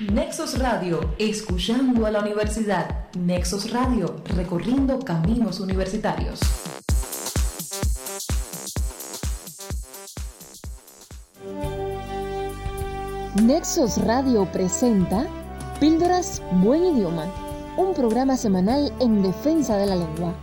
Nexos Radio, escuchando a la universidad. Nexos Radio, recorriendo caminos universitarios. Nexos Radio presenta Píldoras Buen Idioma, un programa semanal en defensa de la lengua.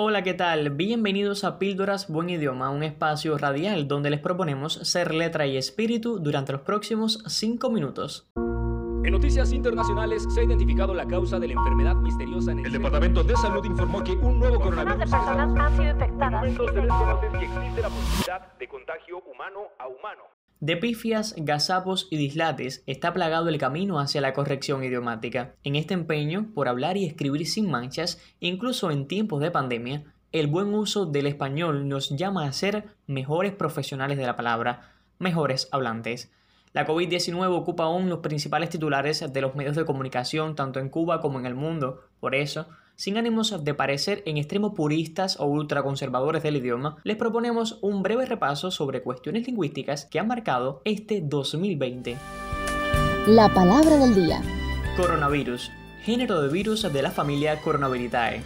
Hola, ¿qué tal? Bienvenidos a Píldoras Buen Idioma, un espacio radial donde les proponemos ser letra y espíritu durante los próximos 5 minutos. En noticias internacionales se ha identificado la causa de la enfermedad misteriosa en el, el Departamento de Salud informó que un nuevo coronavirus de personas han sido infectadas. se desconoce si existe la posibilidad de contagio humano a humano. De pifias, gazapos y dislates está plagado el camino hacia la corrección idiomática. En este empeño por hablar y escribir sin manchas, incluso en tiempos de pandemia, el buen uso del español nos llama a ser mejores profesionales de la palabra, mejores hablantes. La COVID-19 ocupa aún los principales titulares de los medios de comunicación tanto en Cuba como en el mundo. Por eso, sin ánimos de parecer en extremo puristas o ultraconservadores del idioma, les proponemos un breve repaso sobre cuestiones lingüísticas que han marcado este 2020. La palabra del día. Coronavirus, género de virus de la familia Coronaviritae.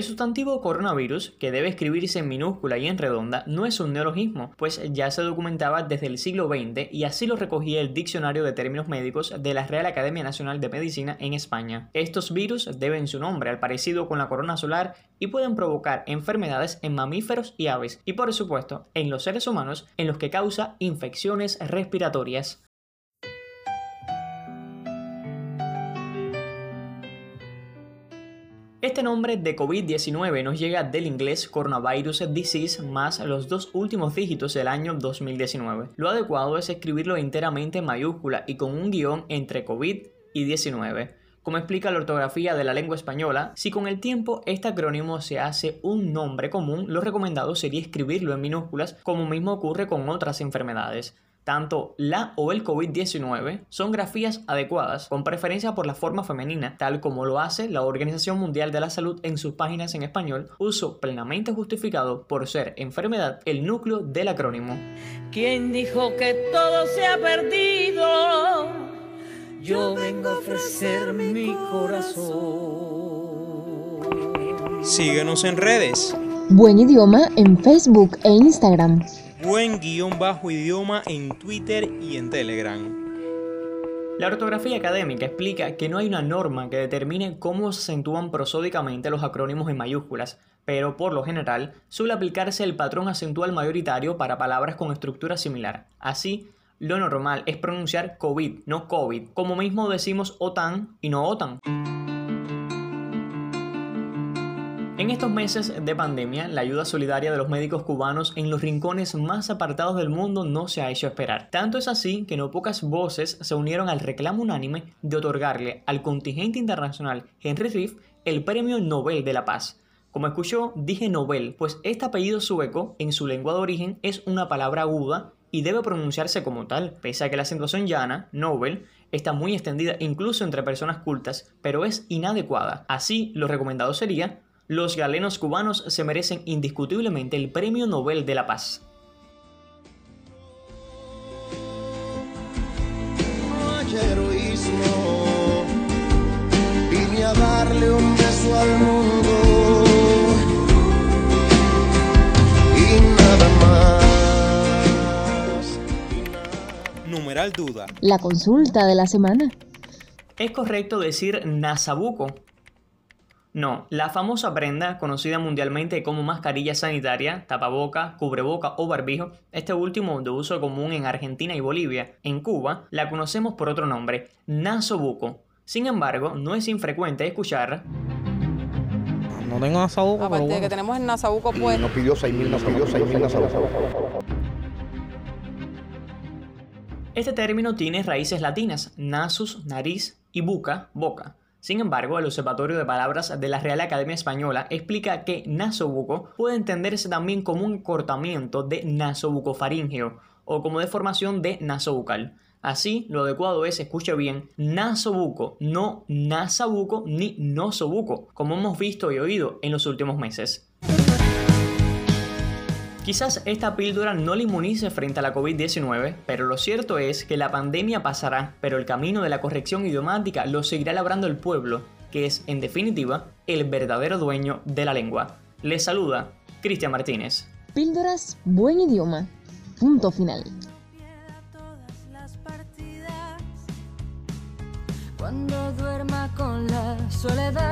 El sustantivo coronavirus, que debe escribirse en minúscula y en redonda, no es un neologismo, pues ya se documentaba desde el siglo XX y así lo recogía el Diccionario de Términos Médicos de la Real Academia Nacional de Medicina en España. Estos virus deben su nombre al parecido con la corona solar y pueden provocar enfermedades en mamíferos y aves, y por supuesto en los seres humanos en los que causa infecciones respiratorias. Este nombre de COVID-19 nos llega del inglés Coronavirus Disease más los dos últimos dígitos del año 2019. Lo adecuado es escribirlo enteramente en mayúscula y con un guion entre COVID y 19. Como explica la ortografía de la lengua española, si con el tiempo este acrónimo se hace un nombre común, lo recomendado sería escribirlo en minúsculas, como mismo ocurre con otras enfermedades tanto la o el COVID-19 son grafías adecuadas, con preferencia por la forma femenina, tal como lo hace la Organización Mundial de la Salud en sus páginas en español, uso plenamente justificado por ser enfermedad el núcleo del acrónimo. ¿Quién dijo que todo se ha perdido? Yo vengo a ofrecer mi corazón. Síguenos en redes. Buen idioma en Facebook e Instagram buen guion bajo idioma en Twitter y en Telegram. La ortografía académica explica que no hay una norma que determine cómo se acentúan prosódicamente los acrónimos en mayúsculas, pero por lo general suele aplicarse el patrón acentual mayoritario para palabras con estructura similar. Así, lo normal es pronunciar COVID, no COVID, como mismo decimos OTAN y no OTAN. En estos meses de pandemia, la ayuda solidaria de los médicos cubanos en los rincones más apartados del mundo no se ha hecho esperar. Tanto es así que no pocas voces se unieron al reclamo unánime de otorgarle al contingente internacional Henry Riff el Premio Nobel de la Paz. Como escuchó, dije Nobel, pues este apellido sueco, en su lengua de origen, es una palabra aguda y debe pronunciarse como tal, pese a que la acentuación llana, Nobel, está muy extendida incluso entre personas cultas, pero es inadecuada. Así, lo recomendado sería los galenos cubanos se merecen indiscutiblemente el Premio Nobel de la Paz. darle un beso al mundo y nada más. Numeral duda. La consulta de la semana. ¿Es correcto decir Nasabuco no, la famosa prenda, conocida mundialmente como mascarilla sanitaria, tapaboca, cubreboca o barbijo, este último de uso común en Argentina y Bolivia. En Cuba la conocemos por otro nombre, nasobuco. Sin embargo, no es infrecuente escuchar no tengo nasabuco. Aparte de que tenemos el nasabuco pues. Nos pidió 6.000 nos pidió 6.000 nasabuco. Este término tiene raíces latinas, nasus, nariz y buca, boca. Sin embargo, el Observatorio de Palabras de la Real Academia Española explica que nasobuco puede entenderse también como un cortamiento de nasobucofaringeo o como deformación de nasobucal. Así, lo adecuado es, escuche bien, nasobuco, no nasabuco ni nosobuco, como hemos visto y oído en los últimos meses. Quizás esta píldora no le inmunice frente a la COVID-19, pero lo cierto es que la pandemia pasará, pero el camino de la corrección idiomática lo seguirá labrando el pueblo, que es, en definitiva, el verdadero dueño de la lengua. Les saluda Cristian Martínez. Píldoras Buen Idioma. Punto final. Cuando duerma con la soledad,